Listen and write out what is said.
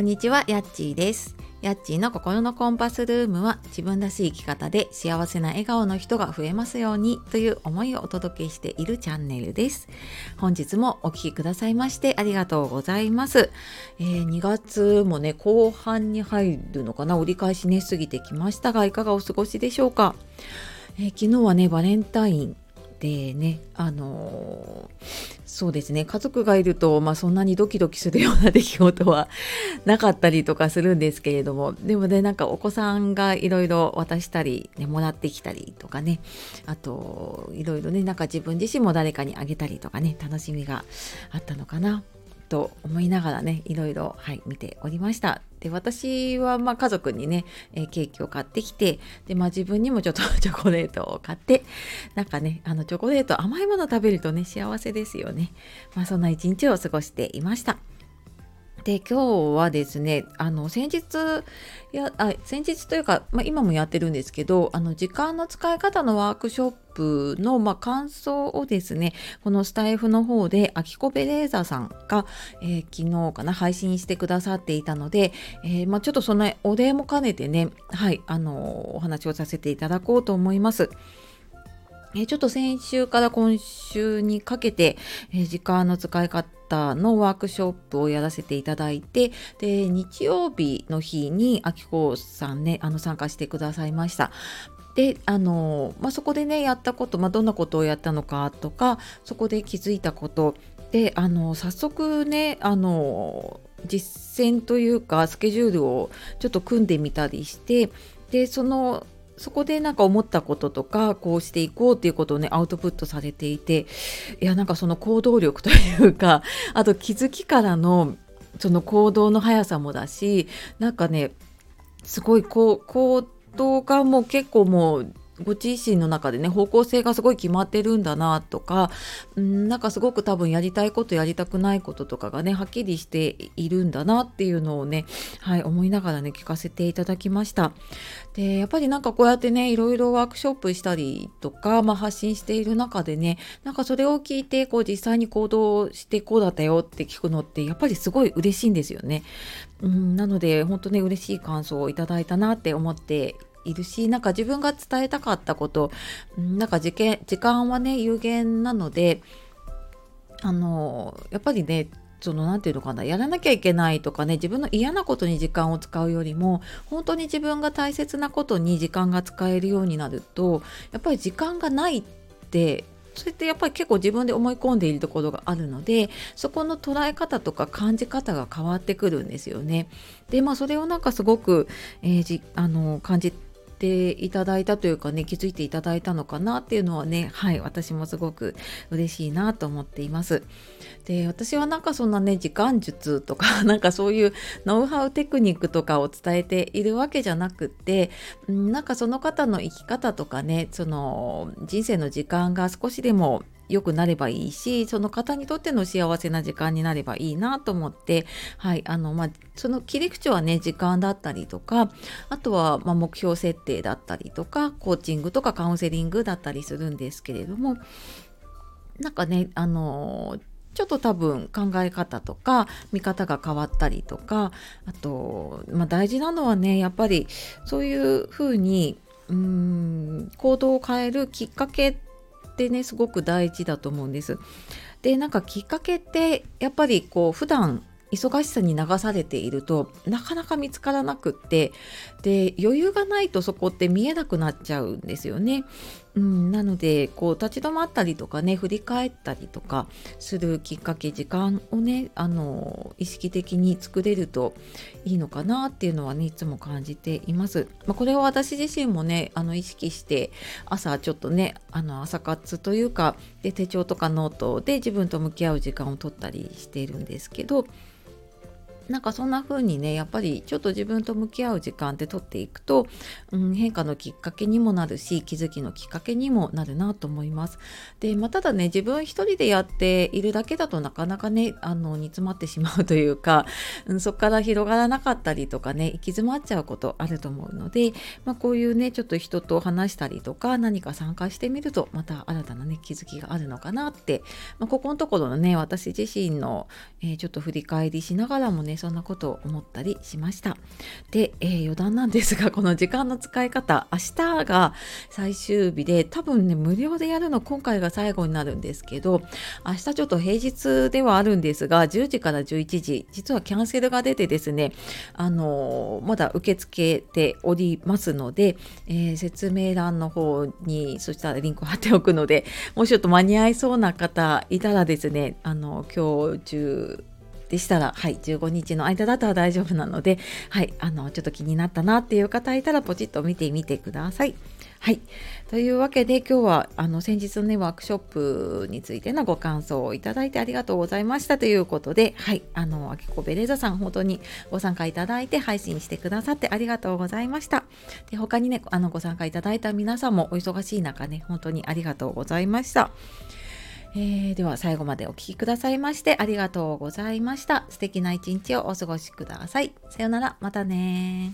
こんにちは、やっちーです。やっちーの心のコンパスルームは自分らしい生き方で幸せな笑顔の人が増えますようにという思いをお届けしているチャンネルです。本日もお聴きくださいましてありがとうございます。えー2月もね、後半に入るのかな？折り返しね、過ぎてきましたが、いかがお過ごしでしょうか？えー昨日はね、バレンタインでね、あのそうですね家族がいると、まあ、そんなにドキドキするような出来事はなかったりとかするんですけれどもでもねなんかお子さんがいろいろ渡したり、ね、もらってきたりとかねあといろいろねなんか自分自身も誰かにあげたりとかね楽しみがあったのかなと思いながらねいろいろ、はい、見ておりました。で私はまあ家族にね、えーケーキを買ってきてで、まあ、自分にもちょっと チョコレートを買ってなんかねあのチョコレート甘いもの食べるとね幸せですよね。まあ、そんな一日を過ごしていました。で今日はですねあの先日やあ先日というか、まあ、今もやってるんですけどあの時間の使い方のワークショップの、まあ、感想をですねこのスタイフの方でアキコベレーザーさんが、えー昨日かな配信してくださっていたので、えーまあ、ちょっとそのお礼も兼ねてねはいあのお話をさせていただこうと思います。えちょっと先週から今週にかけて、え時間の使い方のワークショップをやらせていただいてで日曜日の日にあきこさんねあの参加してくださいました。であの、まあ、そこでねやったこと、まあ、どんなことをやったのかとかそこで気づいたことであの早速ねあの実践というかスケジュールをちょっと組んでみたりしてでそのそこでなんか思ったこととかこうしていこうっていうことをねアウトプットされていていやなんかその行動力というかあと気づきからのその行動の速さもだしなんかねすごいこう行動がもう結構もうご自身の中でね方向性がすごい決まってるんだなとかんなんかすごく多分やりたいことやりたくないこととかがねはっきりしているんだなっていうのをねはい思いながらね聞かせていただきました。でやっぱりなんかこうやってねいろいろワークショップしたりとか、まあ、発信している中でねなんかそれを聞いてこう実際に行動してこうだったよって聞くのってやっぱりすごい嬉しいんですよね。うんなので本当ね嬉しい感想をいただいたなって思っているしなんか自分が伝えたかったことうんなんか時間時間はね有限なのであのやっぱりねその何て言うのかなやらなきゃいけないとかね自分の嫌なことに時間を使うよりも本当に自分が大切なことに時間が使えるようになるとやっぱり時間がないってそれってやっぱり結構自分で思い込んでいるところがあるのでそこの捉え方とか感じ方が変わってくるんですよね。でまあそれをなんかすごく、えーじあの感じてていただいたというかね気づいていただいたのかなっていうのはねはい私もすごく嬉しいなと思っています。で私はなんかそんなね時間術とか なんかそういうノウハウテクニックとかを伝えているわけじゃなくってうんなんかその方の生き方とかねその人生の時間が少しでも良くなればいいしその方にとっての幸せな時間になればいいなと思ってはいあのまあその切り口はね時間だったりとかあとはま目標設定だったりとかコーチングとかカウンセリングだったりするんですけれどもなんかねあのちょっと多分考え方とか見方が変わったりとかあと、まあ、大事なのはねやっぱりそういうふうにうーん行動を変えるきっかけってねすごく大事だと思うんです。でなんかきっかけってやっぱりこう普段忙しさに流されているとなかなか見つからなくってで余裕がないとそこって見えなくなっちゃうんですよね。うん、なのでこう立ち止まったりとかね振り返ったりとかするきっかけ時間をねあの意識的に作れるといいのかなっていうのはねいつも感じています。まあ、これは私自身もねあの意識して朝ちょっとねあの朝活というかで手帳とかノートで自分と向き合う時間を取ったりしているんですけどなんかそんな風にねやっぱりちょっと自分と向き合う時間って取っていくと、うん、変化のきっかけにもなるし気づきのきっかけにもなるなと思います。で、まあ、ただね自分一人でやっているだけだとなかなかねあの煮詰まってしまうというか、うん、そこから広がらなかったりとかね行き詰まっちゃうことあると思うので、まあ、こういうねちょっと人と話したりとか何か参加してみるとまた新たなね気づきがあるのかなって、まあ、ここのところのね私自身の、えーちょっと振り返りしながらもねそんなことを思ったりしました。で、えー、余談なんですがこの時間の使い方明日が最終日で多分ね無料でやるの今回が最後になるんですけど明日ちょっと平日ではあるんですが10時から11時実はキャンセルが出てですねあのー、まだ受け付けておりますので、えー、説明欄の方にそしたらリンク貼っておくのでもうちょっと間に合いそうな方いたらですねあの今日中でしたら、はい、15日の間だったら大丈夫なので、はい、あの、ちょっと気になったなっていう方いたら、ポチッと見てみてください。はい。というわけで今日はあの先日のねワークショップについてのご感想をいただいてありがとうございましたということで、はい、あのあきこベレーザさん本当にご参加いただいて配信してくださってありがとうございました。で他にねあのご参加いただいた皆さんもお忙しい中ね本当にありがとうございました。えー、では最後までお聴きくださいましてありがとうございました。素敵な一日をお過ごしください。さようなら、またね